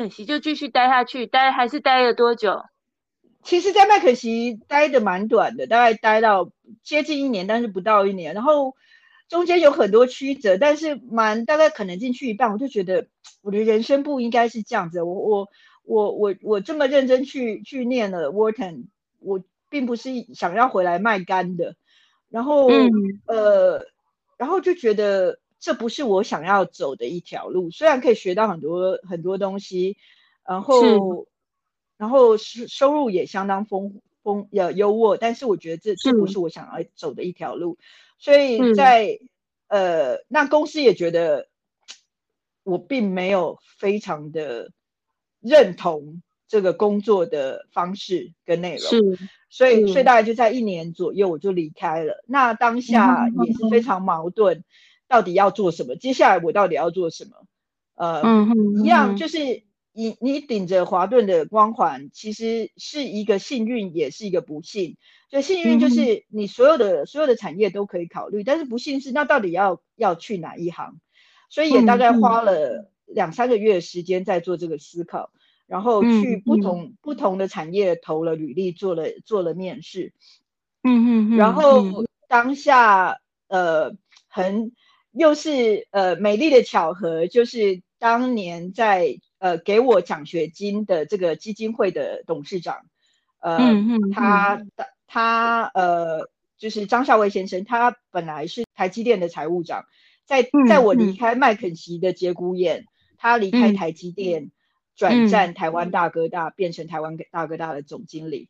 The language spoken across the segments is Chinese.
肯锡就继续待下去，待还是待了多久？其实，在麦肯锡待的蛮短的，大概待到接近一年，但是不到一年。然后中间有很多曲折，但是蛮大概可能进去一半，我就觉得我的人生不应该是这样子。我我我我我这么认真去去念了 Wharton，我并不是想要回来卖干的。然后、嗯、呃，然后就觉得这不是我想要走的一条路。虽然可以学到很多很多东西，然后。然后收收入也相当丰丰呃优渥，但是我觉得这这不是我想要走的一条路，所以在呃那公司也觉得我并没有非常的认同这个工作的方式跟内容，是，所以所以大概就在一年左右我就离开了。那当下也是非常矛盾，到底要做什么？接下来我到底要做什么？呃，一样就是。你你顶着华顿的光环，其实是一个幸运，也是一个不幸。所以幸运就是你所有的、嗯、所有的产业都可以考虑，但是不幸是那到底要要去哪一行？所以也大概花了两三个月的时间在做这个思考，然后去不同、嗯、不同的产业投了履历，做了做了面试。嗯嗯，然后当下呃很又是呃美丽的巧合，就是当年在。呃，给我奖学金的这个基金会的董事长，呃，嗯嗯、他他呃，就是张孝威先生，他本来是台积电的财务长，在在我离开麦肯锡的节骨眼，嗯、他离开台积电，转战台湾大哥大，嗯、变成台湾大哥大的总经理，嗯、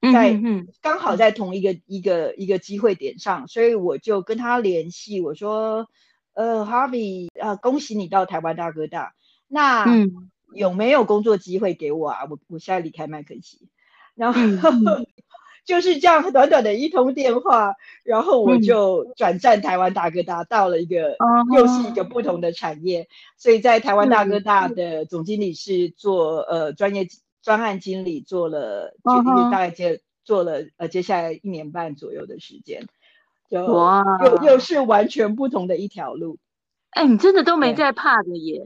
在刚好在同一个一个一个机会点上，所以我就跟他联系，我说，呃，Harvey，呃，恭喜你到台湾大哥大。那有没有工作机会给我啊？我我现在离开麦肯锡，然后 就是这样短短的一通电话，然后我就转战台湾大哥大，到了一个又是一个不同的产业，所以在台湾大哥大的总经理是做呃专业专案经理，做了就大概接做了呃接下来一年半左右的时间，就又又是完全不同的一条路。哎，你真的都没在怕的耶。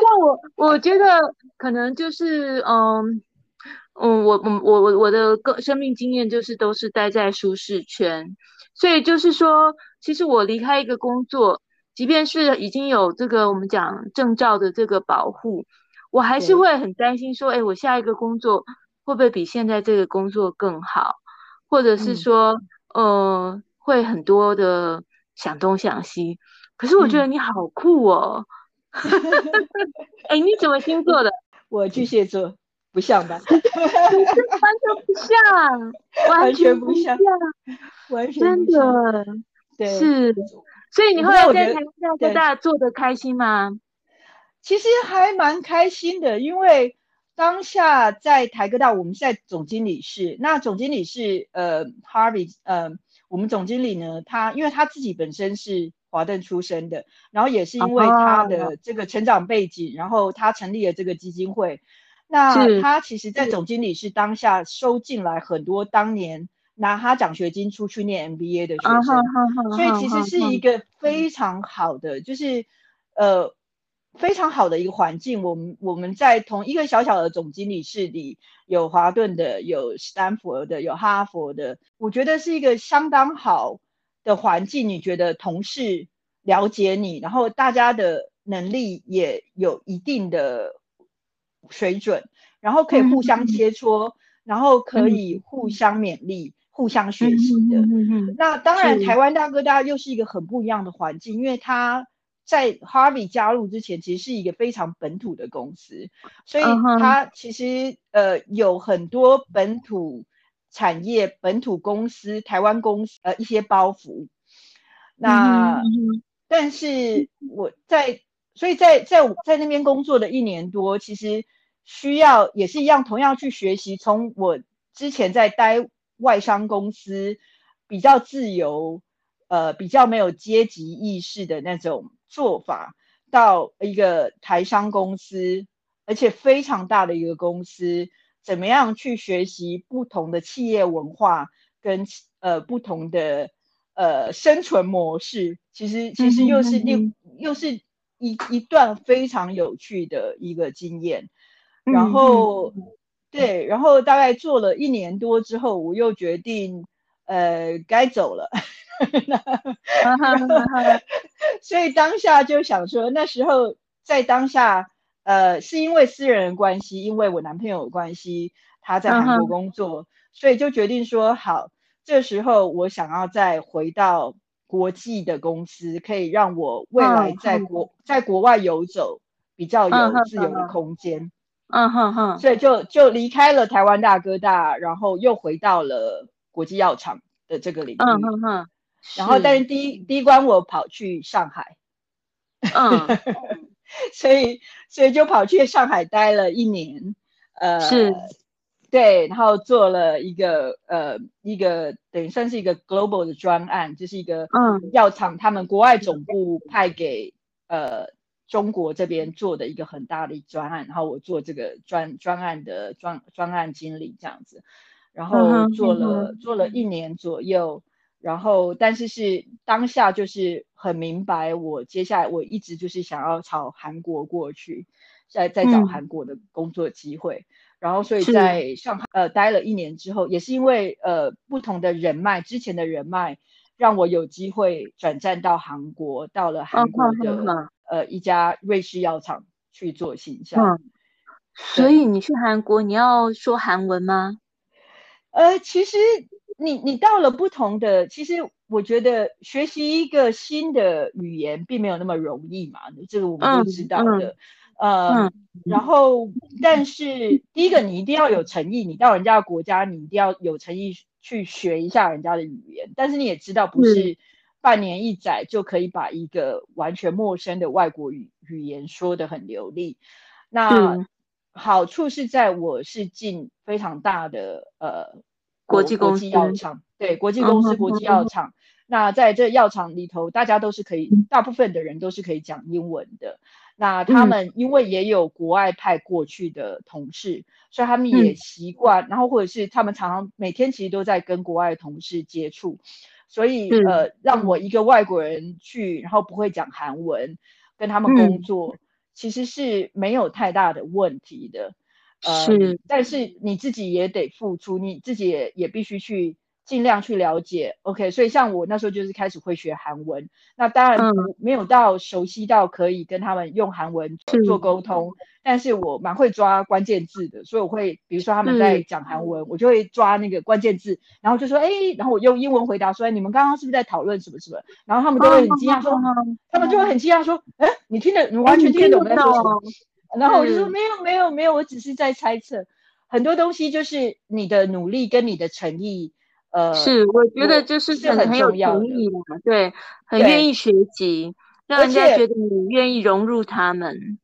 那我我觉得可能就是嗯嗯，我我我我我的个生命经验就是都是待在舒适圈，所以就是说，其实我离开一个工作，即便是已经有这个我们讲证照的这个保护，我还是会很担心说，哎，我下一个工作会不会比现在这个工作更好，或者是说，嗯、呃，会很多的想东想西。可是我觉得你好酷哦！哎、你怎么星座的？我巨蟹座，不像吧？完全不像，完全不像，完全不像，真的，对，是。所以你后来在台湾大哥大做的开心吗？其实还蛮开心的，因为当下在台科大，我们是在总经理室。那总经理是呃，Harvey，呃，我们总经理呢，他因为他自己本身是。华顿出身的，然后也是因为他的这个成长背景，然后他成立了这个基金会。那他其实，在总经理是当下收进来很多当年拿他奖学金出去念 MBA 的学生，所以其实是一个非常好的，就是呃非常好的一个环境。我们我们在同一个小小的总经理室里，有华顿的，有斯坦福的，有哈佛的，我觉得是一个相当好的环境，你觉得同事了解你，然后大家的能力也有一定的水准，然后可以互相切磋，嗯、然后可以互相勉励、嗯、互相学习的。嗯嗯、那当然，台湾大哥大又是一个很不一样的环境，因为他在 Harvey 加入之前，其实是一个非常本土的公司，所以它其实呃有很多本土。产业本土公司、台湾公司呃一些包袱，那、嗯、但是我在，所以在在在那边工作的一年多，其实需要也是一样，同样去学习。从我之前在待外商公司，比较自由，呃，比较没有阶级意识的那种做法，到一个台商公司，而且非常大的一个公司。怎么样去学习不同的企业文化跟呃不同的呃生存模式？其实其实又是另、嗯、又是一一段非常有趣的一个经验。然后，嗯、对，然后大概做了一年多之后，我又决定，呃，该走了。所以当下就想说，那时候在当下，呃，是因为私人的关系，因为我男朋友的关系，他在韩国工作，所以就决定说，好，这时候我想要再回到国际的公司，可以让我未来在国在国外游走比较有自由的空间。嗯哼哼，所以就就离开了台湾大哥大，然后又回到了国际药厂的这个领域。嗯哼哼，然后但是第一第一关我跑去上海，嗯，所以所以就跑去上海待了一年，呃，是，对，然后做了一个呃一个等于算是一个 global 的专案，就是一个嗯药厂他们国外总部派给呃。中国这边做的一个很大的专案，然后我做这个专专案的专专案经理这样子，然后做了、uh. 做了一年左右，然后但是是当下就是很明白，我接下来我一直就是想要朝韩国过去，在在找韩国的工作机会，嗯、然后所以在上海呃待了一年之后，也是因为呃不同的人脉，之前的人脉让我有机会转战到韩国，到了韩国的。Uh. 呃，一家瑞士药厂去做形象。嗯，所以你去韩国，你要说韩文吗？呃，其实你你到了不同的，其实我觉得学习一个新的语言并没有那么容易嘛，这个我们都知道的。嗯、呃、嗯，然后但是第一个你一定要有诚意，你到人家的国家，你一定要有诚意去学一下人家的语言。但是你也知道不是。半年一载就可以把一个完全陌生的外国语语言说得很流利。那好处是在我是进非常大的呃国际公司国际药厂，对国际公司国际药厂。Uh. 那在这药厂里头，大家都是可以，大部分的人都是可以讲英文的。那他们因为也有国外派过去的同事，嗯、所以他们也习惯，然后或者是他们常常每天其实都在跟国外的同事接触。所以，呃，让我一个外国人去，然后不会讲韩文，跟他们工作，嗯，其实是没有太大的问题的。呃，是，但是你自己也得付出，你自己也也必须去。尽量去了解，OK，所以像我那时候就是开始会学韩文，那当然没有到熟悉到可以跟他们用韩文做沟通，嗯，但是我蛮会抓关键字的，所以我会比如说他们在讲韩文，我就会抓那个关键字，然后就说哎，然后我用英文回答说，你们刚刚是不是在讨论什么什么？然后他们都会很惊讶说，他们就会很惊讶说，哎，你听得你完全听得懂我在说什么？然后我就说没有没有没有，我只是在猜测，很多东西就是你的努力跟你的诚意。呃，是，我觉得就是很很有诚意的，对，很愿意学习，让人家觉得你愿意融入他们。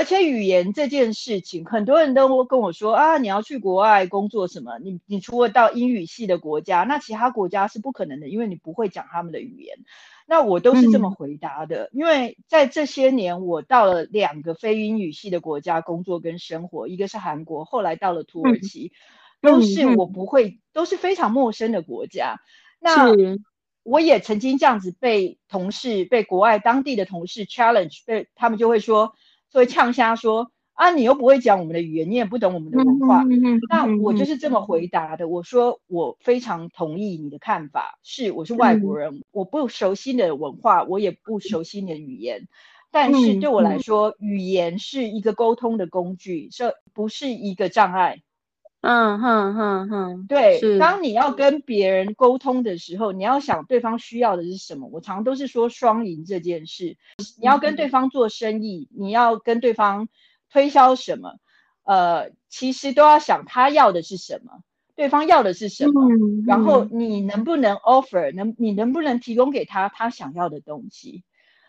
而且语言这件事情，很多人都跟我说啊，你要去国外工作什么？你你除了到英语系的国家，那其他国家是不可能的，因为你不会讲他们的语言。那我都是这么回答的，嗯、因为在这些年，我到了两个非英语系的国家工作跟生活，一个是韩国，后来到了土耳其。嗯都是我不会、嗯，都是非常陌生的国家。那我也曾经这样子被同事、被国外当地的同事 challenge，被他们就会说，就会呛瞎说啊，你又不会讲我们的语言，你也不懂我们的文化。嗯、那我就是这么回答的。我说我非常同意你的看法，是我是外国人、嗯，我不熟悉你的文化，我也不熟悉你的语言。但是对我来说，语言是一个沟通的工具，这不是一个障碍。嗯哼哼哼，对，当你要跟别人沟通的时候，你要想对方需要的是什么。我常都是说双赢这件事，你要跟对方做生意，你要跟对方推销什么，呃，其实都要想他要的是什么，对方要的是什么，然后你能不能 offer，能你能不能提供给他他想要的东西。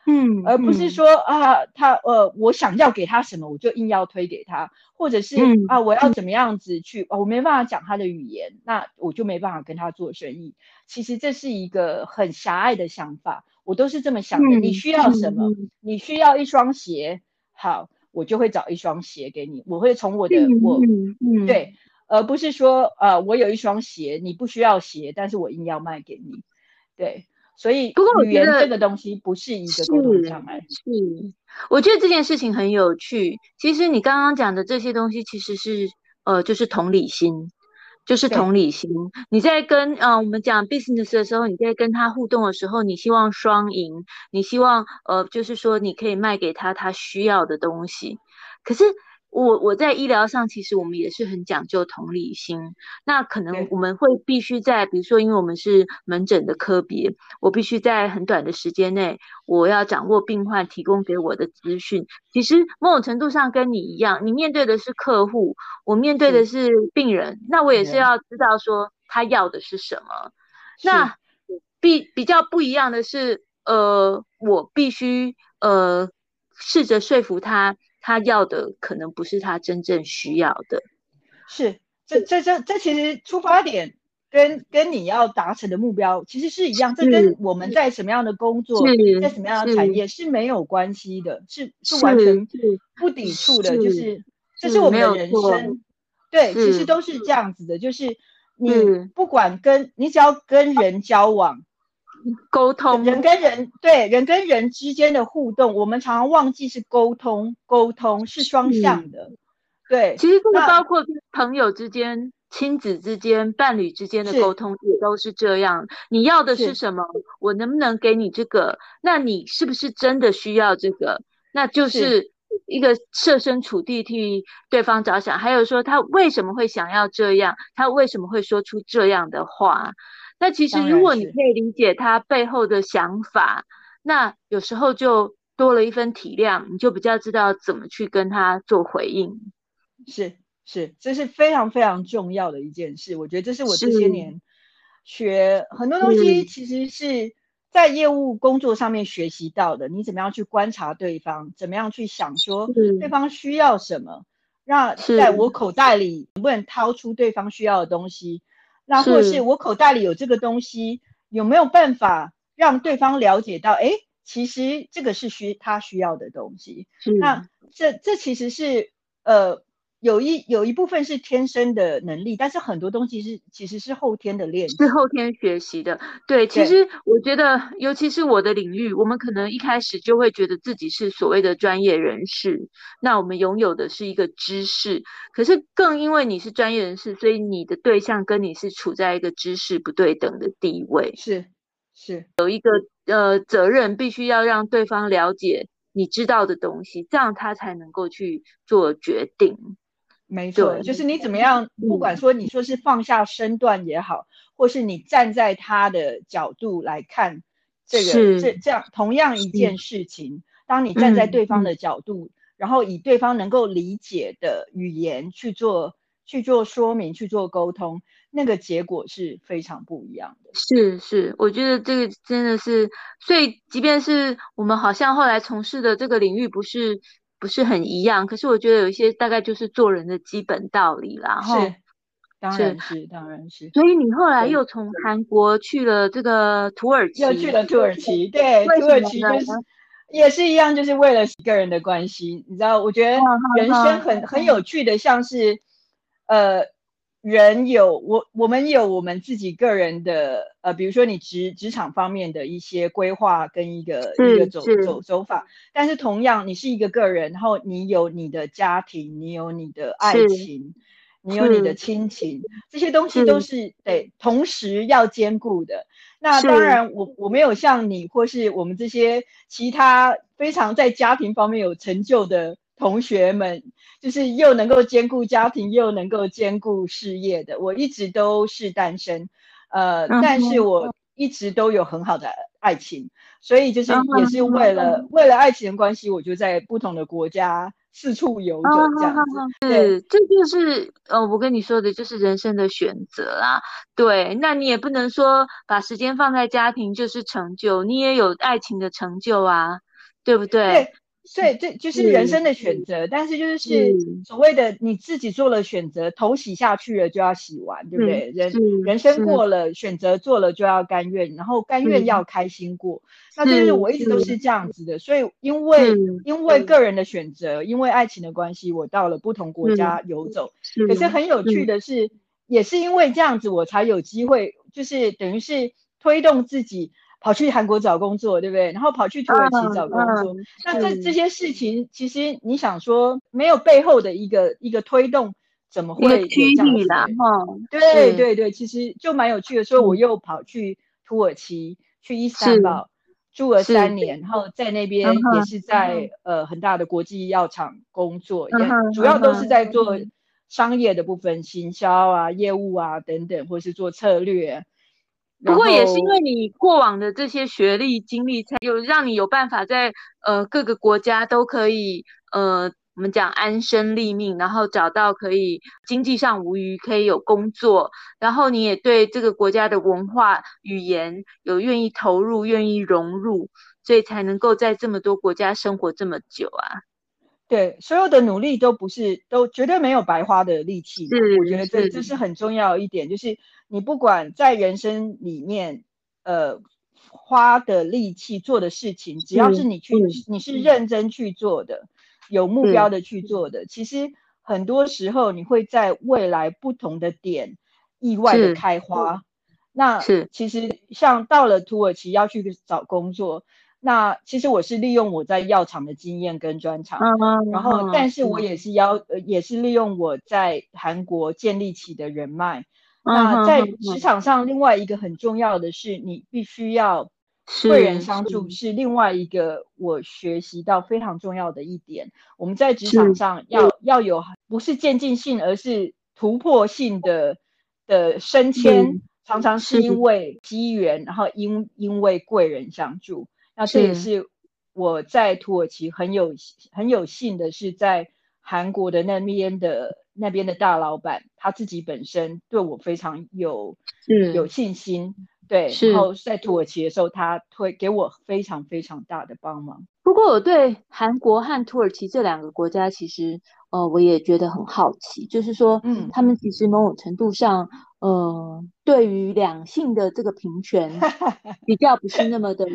嗯，而不是说啊，他呃，我想要给他什么，我就硬要推给他，或者是、嗯、啊，我要怎么样子去，我没办法讲他的语言，那我就没办法跟他做生意。其实这是一个很狭隘的想法，我都是这么想的。嗯、你需要什么、嗯？你需要一双鞋，好，我就会找一双鞋给你。我会从我的、嗯、我、嗯，对，而不是说呃，我有一双鞋，你不需要鞋，但是我硬要卖给你，对。所以语言这个东西不是一个沟通障碍。是，我觉得这件事情很有趣。其实你刚刚讲的这些东西，其实是呃，就是同理心。就是同理心，你在跟呃我们讲 business 的时候，你在跟他互动的时候，你希望双赢，你希望呃就是说你可以卖给他他需要的东西，可是。我我在医疗上，其实我们也是很讲究同理心。那可能我们会必须在，比如说，因为我们是门诊的科别，我必须在很短的时间内，我要掌握病患提供给我的资讯。其实某种程度上跟你一样，你面对的是客户，我面对的是病人，那我也是要知道说他要的是什么。那比比较不一样的是，呃，我必须呃试着说服他。他要的可能不是他真正需要的，是这这这这其实出发点跟跟你要达成的目标其实是一样，这跟我们在什么样的工作，在什么样的产业是没有关系的，是是完全不抵触的，就是这是我们的人生，对，其实都是这样子的，就是你不管跟你只要跟人交往。沟通，人跟人，对，人跟人之间的互动，我们常常忘记是沟通，沟通是双向的，嗯、对。其实这个包括朋友之间、亲子之间、伴侣之间的沟通也都是这样。你要的是什么？我能不能给你这个？那你是不是真的需要这个？那就是一个设身处地替对方着想，还有说他为什么会想要这样，他为什么会说出这样的话。那其实，如果你可以理解他背后的想法，那有时候就多了一分体谅，你就比较知道怎么去跟他做回应。是是，这是非常非常重要的一件事。我觉得这是我这些年学很多东西，其实是在业务工作上面学习到的。你怎么样去观察对方？怎么样去想说对方需要什么？让在我口袋里能不能掏出对方需要的东西？那或是我口袋里有这个东西，有没有办法让对方了解到？哎，其实这个是需他需要的东西。那这这其实是呃。有一有一部分是天生的能力，但是很多东西是其实是后天的练习，是后天学习的。对，其实我觉得，尤其是我的领域，我们可能一开始就会觉得自己是所谓的专业人士，那我们拥有的是一个知识。可是更因为你是专业人士，所以你的对象跟你是处在一个知识不对等的地位。是是，有一个呃责任，必须要让对方了解你知道的东西，这样他才能够去做决定。没错，就是你怎么样，不管说你说是放下身段也好，或是你站在他的角度来看这个这这样同样一件事情，当你站在对方的角度，然后以对方能够理解的语言去做去做说明、去做沟通，那个结果是非常不一样的。是是，我觉得这个真的是，所以即便是我们好像后来从事的这个领域不是。不是很一样，可是我觉得有一些大概就是做人的基本道理啦。是，当然是，当然是。所以你后来又从韩国去了这个土耳其，又去了土耳其，对，土耳其就是也是一样，就是为了个人的关系。你知道，我觉得人生很很有趣的，像是呃。人有我，我们有我们自己个人的，呃，比如说你职职场方面的一些规划跟一个一个走走走法，但是同样你是一个个人，然后你有你的家庭，你有你的爱情，你有你的亲情，这些东西都是得同时要兼顾的。那当然我，我我没有像你或是我们这些其他非常在家庭方面有成就的。同学们就是又能够兼顾家庭，又能够兼顾事业的。我一直都是单身，呃，但是我一直都有很好的爱情，所以就是也是为了为了爱情的关系，我就在不同的国家四处游走这样子。对，这就是呃，我跟你说的就是人生的选择啊。对，那你也不能说把时间放在家庭就是成就，你也有爱情的成就啊，对不对？对。所以这就是人生的选择，但是就是所谓的你自己做了选择，头洗下去了就要洗完，对不对？人人生过了，选择做了就要甘愿，然后甘愿要开心过。那就是我一直都是这样子的。所以因为因为个人的选择，因为爱情的关系，我到了不同国家游走。可是很有趣的是，也是因为这样子，我才有机会，就是等于是推动自己。跑去韩国找工作，对不对？然后跑去土耳其找工作，那这这些事情，其实你想说没有背后的一个一个推动，怎么会有这样子的？对对对，其实就蛮有趣的。所以我又跑去土耳其，去伊斯坦堡住了三年，然后在那边也是在、嗯、呃很大的国际药厂工作，主要都是在做商业的部分，行销啊、业务啊等等，或是做策略。不过也是因为你过往的这些学历经历，才有让你有办法在呃各个国家都可以呃我们讲安身立命，然后找到可以经济上无虞，可以有工作，然后你也对这个国家的文化语言有愿意投入、愿意融入，所以才能够在这么多国家生活这么久啊。对，所有的努力都不是都绝对没有白花的力气，我觉得这这是很重要一点，就是。你不管在人生里面，呃，花的力气做的事情，只要是你去，嗯、你是认真去做的，嗯、有目标的去做的，其实很多时候你会在未来不同的点意外的开花。那是其实像到了土耳其要去找工作，那其实我是利用我在药厂的经验跟专长，嗯、然后但是我也是要，呃，也是利用我在韩国建立起的人脉。那在职场上，另外一个很重要的是，你必须要贵人相助，是另外一个我学习到非常重要的一点。我们在职场上要要有不是渐进性，而是突破性的的升迁，常常是因为机缘，然后因因为贵人相助。那这也是我在土耳其很有很有幸的是在韩国的那边的。那边的大老板他自己本身对我非常有有信心，对，然后在土耳其的时候，他会给我非常非常大的帮忙。不过我对韩国和土耳其这两个国家，其实呃，我也觉得很好奇，就是说，嗯，他们其实某种程度上，呃，对于两性的这个平权 比较不是那么的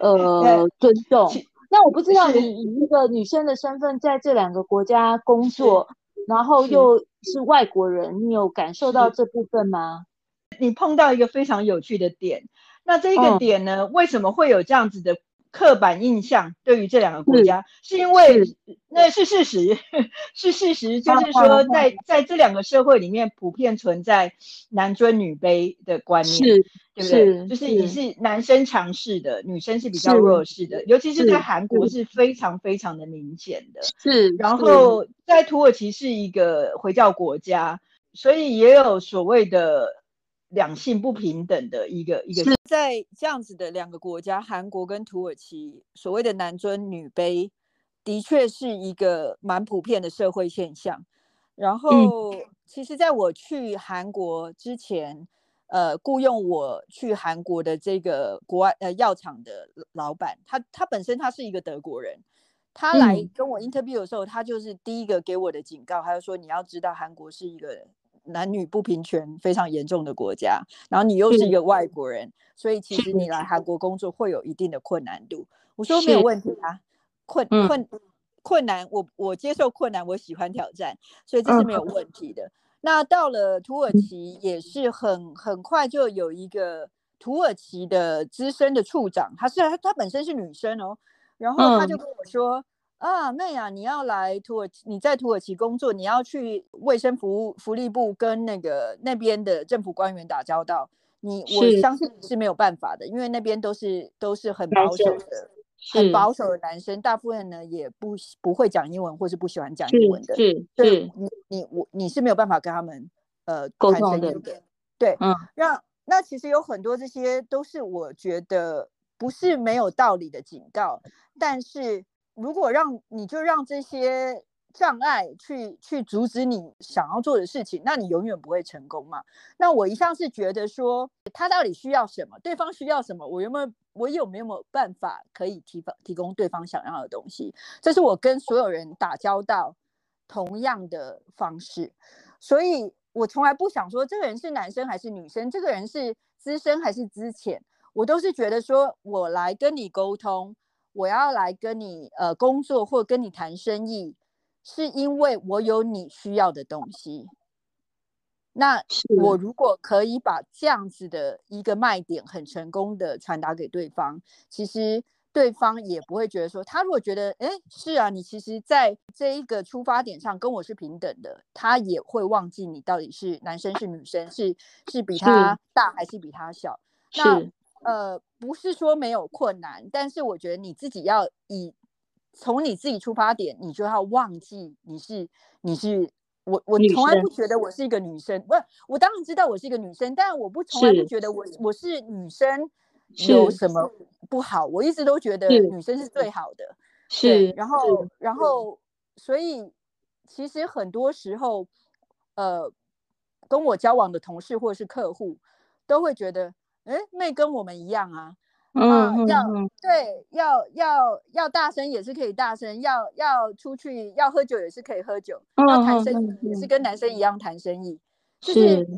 呃 尊重。那我不知道你以一个女生的身份在这两个国家工作。然后又是外国人，你有感受到这部分吗？你碰到一个非常有趣的点，那这个点呢，嗯、为什么会有这样子的刻板印象对于这两个国家？是，是因为是那是事实，是事实，就是说在，在在这两个社会里面，普遍存在男尊女卑的观念。是。对不对？是就是你是男生强势的，女生是比较弱势的，尤其是在韩国是非常非常的明显的。是，然后在土耳其是一个回教国家，所以也有所谓的两性不平等的一个一个。是在这样子的两个国家，韩国跟土耳其，所谓的男尊女卑，的确是一个蛮普遍的社会现象。然后，嗯、其实在我去韩国之前。呃，雇佣我去韩国的这个国外呃药厂的老板，他他本身他是一个德国人，他来跟我 interview 的时候，嗯、他就是第一个给我的警告，他就说你要知道韩国是一个男女不平权非常严重的国家，然后你又是一个外国人，所以其实你来韩国工作会有一定的困难度。我说没有问题啊，困困困难，我我接受困难，我喜欢挑战，所以这是。没有问题的。嗯那到了土耳其也是很很快就有一个土耳其的资深的处长，她是她本身是女生哦，然后她就跟我说、嗯、啊，妹啊，你要来土耳其，你在土耳其工作，你要去卫生服务福利部跟那个那边的政府官员打交道，你我相信你是没有办法的，因为那边都是都是很保守的。很保守的男生，大部分呢也不不会讲英文，或是不喜欢讲英文的。是是，你你我你是没有办法跟他们呃沟通的。对，嗯，那那其实有很多这些都是我觉得不是没有道理的警告，但是如果让你就让这些障碍去去阻止你想要做的事情，那你永远不会成功嘛。那我一向是觉得说，他到底需要什么，对方需要什么，我有没有？我有没有办法可以提供提供对方想要的东西？这是我跟所有人打交道同样的方式，所以我从来不想说这个人是男生还是女生，这个人是资深还是资浅，我都是觉得说我来跟你沟通，我要来跟你呃工作或跟你谈生意，是因为我有你需要的东西。那我如果可以把这样子的一个卖点很成功的传达给对方，其实对方也不会觉得说，他如果觉得，哎，是啊，你其实在这一个出发点上跟我是平等的，他也会忘记你到底是男生是女生，是是比他大还是比他小。那呃，不是说没有困难，但是我觉得你自己要以从你自己出发点，你就要忘记你是你是。我我从来不觉得我是一个女生，不，我当然知道我是一个女生，但我不从来不觉得我我是女生有什么不好，我一直都觉得女生是最好的，是，然后。然后所以其实很多时候，呃，跟我交往的同事或者是客户都会觉得，哎，妹跟我们一样啊。嗯、呃，要对，要要要大声也是可以大声，要要出去要喝酒也是可以喝酒，嗯、要谈生意也是跟男生一样谈生意，是就是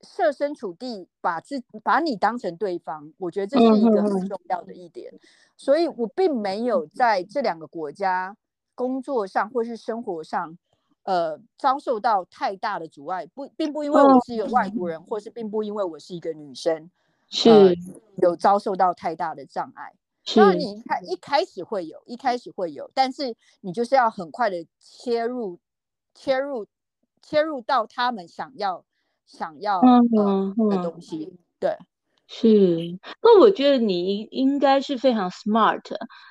设身处地把自把你当成对方，我觉得这是一个很重要的一点，嗯、所以我并没有在这两个国家工作上或是生活上，呃，遭受到太大的阻碍，不，并不因为我是一个外国人，嗯、或是并不因为我是一个女生。是、呃、有遭受到太大的障碍，当然你一开一开始会有，一开始会有，但是你就是要很快的切入，切入，切入到他们想要想要、的东西。嗯、对，是。那我觉得你应该是非常 smart。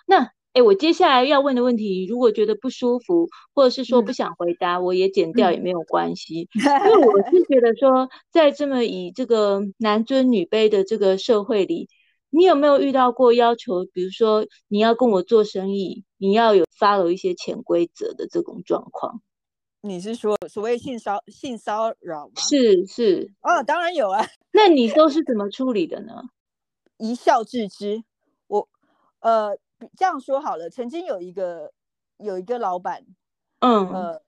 那哎，我接下来要问的问题，如果觉得不舒服，或者是说不想回答，嗯、我也剪掉也没有关系。嗯、因为我是觉得说，在这么以这个男尊女卑的这个社会里，你有没有遇到过要求？比如说，你要跟我做生意，你要有 follow 一些潜规则的这种状况？你是说所谓性骚性骚扰吗？是是。哦，当然有啊。那你都是怎么处理的呢？一笑置之。我呃。这样说好了，曾经有一个有一个老板，嗯呃，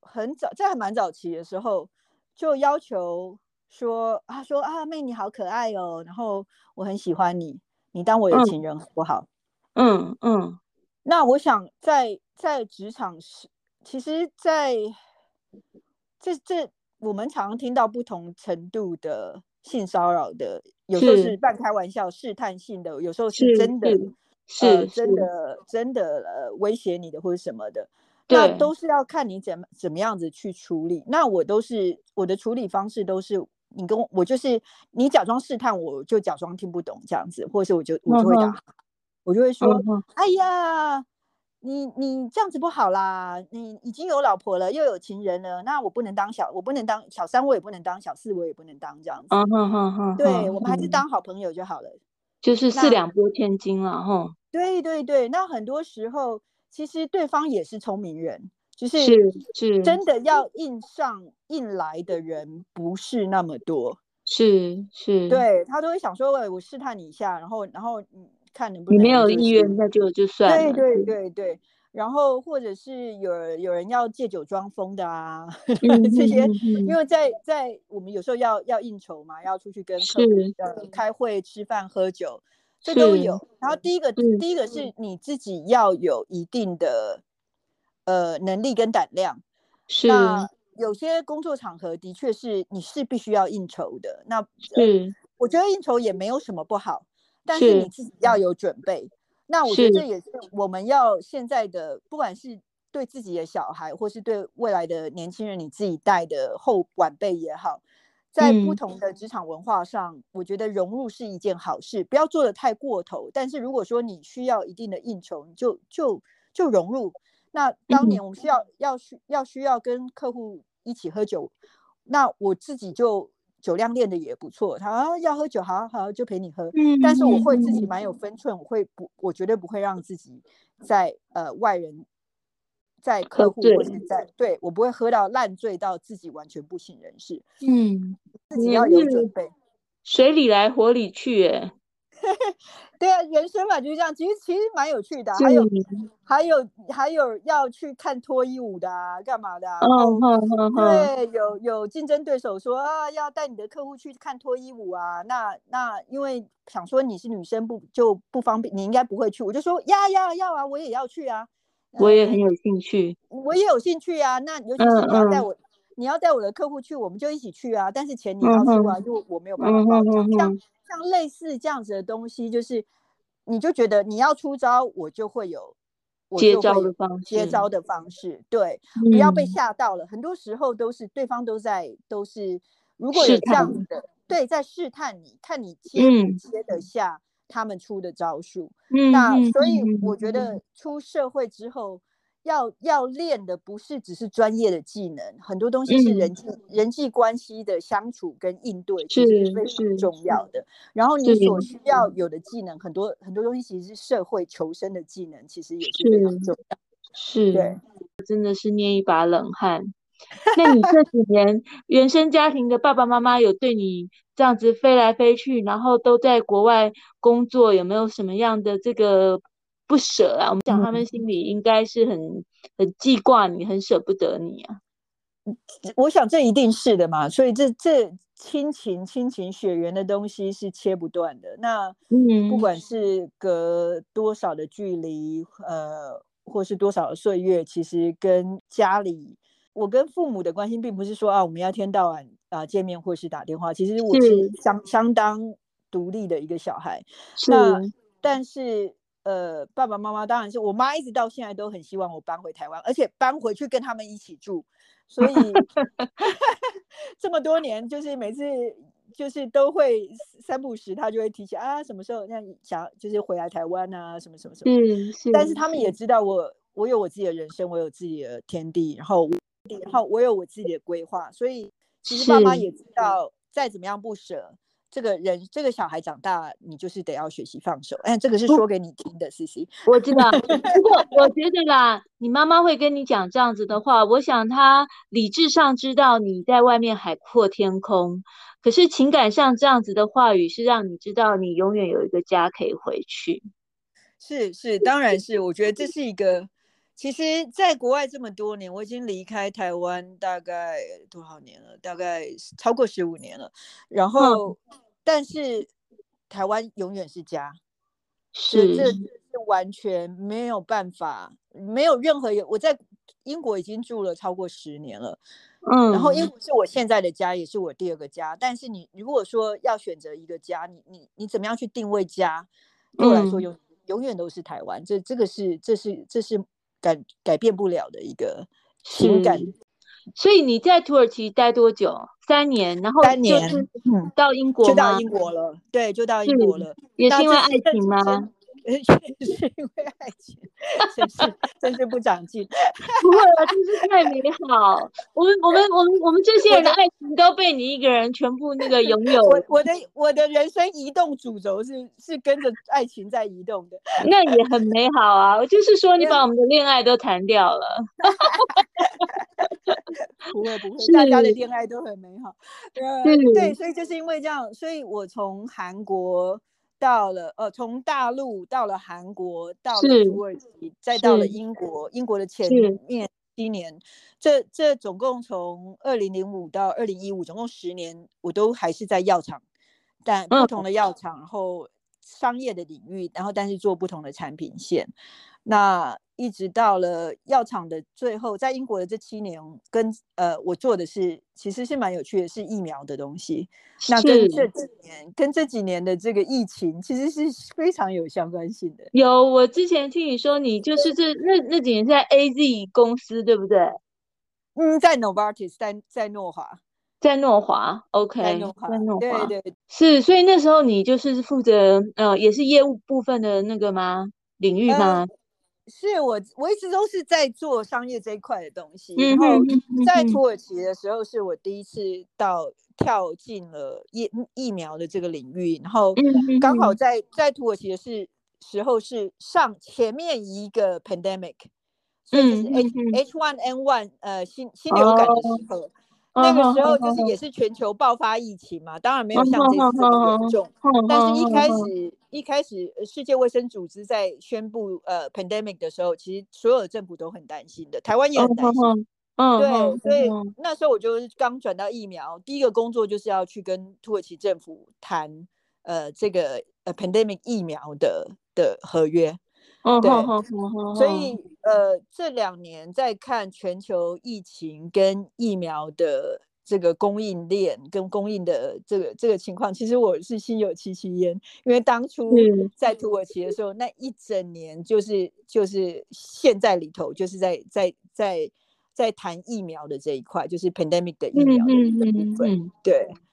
很早在还蛮早期的时候，就要求说他说啊妹你好可爱哦，然后我很喜欢你，你当我有情人好不好？嗯嗯，嗯那我想在在职场是，其实在，在这这我们常常听到不同程度的性骚扰的，有时候是半开玩笑试探性的，有时候是真的。是、呃、真的，真的呃，威胁你的或者什么的，那都是要看你怎么怎么样子去处理。那我都是我的处理方式都是，你跟我，我就是你假装试探，我就假装听不懂这样子，或者是我就我就会打，uh huh. 我就会说，uh huh. 哎呀，你你这样子不好啦，你已经有老婆了，又有情人了，那我不能当小，我不能当小三，我也不能当小四，我也不能当这样子。Uh huh. 对，我们还是当好朋友就好了。就是四两拨千斤了哈。对对对，那很多时候其实对方也是聪明人，就是是真的要硬上硬来的人不是那么多。是是，对他都会想说，喂，我试探你一下，然后然后你看能不能。你没有意愿，那就就算了。对对对对，然后或者是有有人要借酒装疯的啊，这些，因为在在我们有时候要要应酬嘛，要出去跟客户呃开会、吃饭、喝酒。这都有，然后第一个，嗯、第一个是你自己要有一定的呃能力跟胆量。是，那有些工作场合的确是你是必须要应酬的。那是、呃，我觉得应酬也没有什么不好，但是你自己要有准备。是那我觉得这也是我们要现在的，不管是对自己的小孩，或是对未来的年轻人，你自己带的后晚辈也好。在不同的职场文化上，嗯、我觉得融入是一件好事，不要做的太过头。但是如果说你需要一定的应酬，你就就就融入。那当年我们需要、嗯、要需要需要跟客户一起喝酒，那我自己就酒量练的也不错。他、啊、要喝酒，好好就陪你喝。嗯、但是我会自己蛮有分寸，我会不，我绝对不会让自己在呃外人。在客户或者在对，对我不会喝到烂醉到自己完全不省人事。嗯，自己要有准备。水里来火里去，哎，对啊，人生嘛就是这样。其实其实蛮有趣的，还有还有还有要去看脱衣舞的，干嘛的？哦，对，有有竞争对手说啊，要带你的客户去看脱衣舞啊。那那因为想说你是女生不就不方便，你应该不会去。我就说呀呀要啊，我也要去啊。我也很有兴趣，我也有兴趣啊。那尤其是你要带我，嗯嗯、你要带我的客户去，我们就一起去啊。但是钱你要出啊，就、嗯、我没有办法报账、嗯。像像类似这样子的东西，就是你就觉得你要出招，我就会有接招的方式。接招的方式，对，嗯、不要被吓到了。很多时候都是对方都在都是，如果有这样子的，对，在试探你，看你接不接得下他们出的招数。嗯、那所以我觉得出社会之后。要要练的不是只是专业的技能，很多东西是人际、嗯、人际关系的相处跟应对，是非常重要的。然后你所需要有的技能，很多很多东西其实是社会求生的技能，其实也是非常重要。是，对，真的是捏一把冷汗。那你这几年原生家庭的爸爸妈妈有对你这样子飞来飞去，然后都在国外工作，有没有什么样的这个？不舍啊！我们想他们心里应该是很、嗯、很记挂你，很舍不得你啊。我想这一定是的嘛，所以这这亲情、亲情血缘的东西是切不断的。那嗯，不管是隔多少的距离，呃，或是多少的岁月，其实跟家里，我跟父母的关系，并不是说啊，我们要天到晚啊、呃、见面或是打电话。其实我是相相当独立的一个小孩。是那但是。呃，爸爸妈妈当然是我妈，一直到现在都很希望我搬回台湾，而且搬回去跟他们一起住。所以 这么多年，就是每次就是都会三不时，他就会提起啊，什么时候那想就是回来台湾啊，什么什么什么。嗯，是。但是他们也知道我，我有我自己的人生，我有自己的天地，然后然后我有我自己的规划，所以其实爸妈也知道，再怎么样不舍。这个人，这个小孩长大，你就是得要学习放手。哎，这个是说给你听的，思思。我知道。不过我觉得啦，你妈妈会跟你讲这样子的话，我想她理智上知道你在外面海阔天空，可是情感上这样子的话语是让你知道你永远有一个家可以回去。是是，当然是。我觉得这是一个，其实在国外这么多年，我已经离开台湾大概多少年了？大概超过十五年了。然后。嗯但是台湾永远是家，是这是完全没有办法，没有任何有我在英国已经住了超过十年了，嗯，然后英国是我现在的家，也是我第二个家。但是你如果说要选择一个家，你你你怎么样去定位家？对我来说永、嗯、永远都是台湾，这这个是这是这是改改变不了的一个情感。所以你在土耳其待多久？三年，然后三年，嗯，到英国就到英国了，对，就到英国了，也是因为爱情吗？也 是因为爱情，真是真是不长进。不会了，真是太美好。我们我们我们我们这些人的爱情都被你一个人全部那个拥有。我我的我的人生移动主轴是是跟着爱情在移动的，那也很美好啊。我就是说，你把我们的恋爱都谈掉了。不会不会，大家的恋爱都很美好。对对，所以就是因为这样，所以我从韩国。到了呃，从大陆到了韩国，到了土耳其，再到了英国。英国的前面七年，这这总共从二零零五到二零一五，总共十年，我都还是在药厂，但不同的药厂，然后商业的领域，然后但是做不同的产品线。那一直到了药厂的最后，在英国的这七年，跟呃我做的是其实是蛮有趣的，是疫苗的东西。那跟这几年跟这几年的这个疫情，其实是非常有相关性的。有，我之前听你说，你就是这那那几年在 AZ 公司，对不对？嗯，在 Novartis，在在诺华，在诺华，OK，在诺华，对对，是。所以那时候你就是负责呃，也是业务部分的那个吗？领域吗？呃是我，我一直都是在做商业这一块的东西。然后在土耳其的时候，是我第一次到跳进了疫疫苗的这个领域。然后刚好在在土耳其的是时候是上前面一个 pandemic，所以就是 H H one N one 呃新新流感的时候。那个时候就是也是全球爆发疫情嘛，当然没有像这次这么严重，但是一开始一开始世界卫生组织在宣布呃 pandemic 的时候，其实所有的政府都很担心的，台湾也很担心。嗯，对，所以那时候我就是刚转到疫苗，第一个工作就是要去跟土耳其政府谈呃这个呃 pandemic 疫苗的的合约。哦，对，所以呃，这两年在看全球疫情跟疫苗的这个供应链跟供应的这个这个情况，其实我是心有戚戚焉，因为当初在土耳其的时候，那一整年就是就是现在里头就是在在在在谈疫苗的这一块，就是 pandemic 的疫苗的部分，对。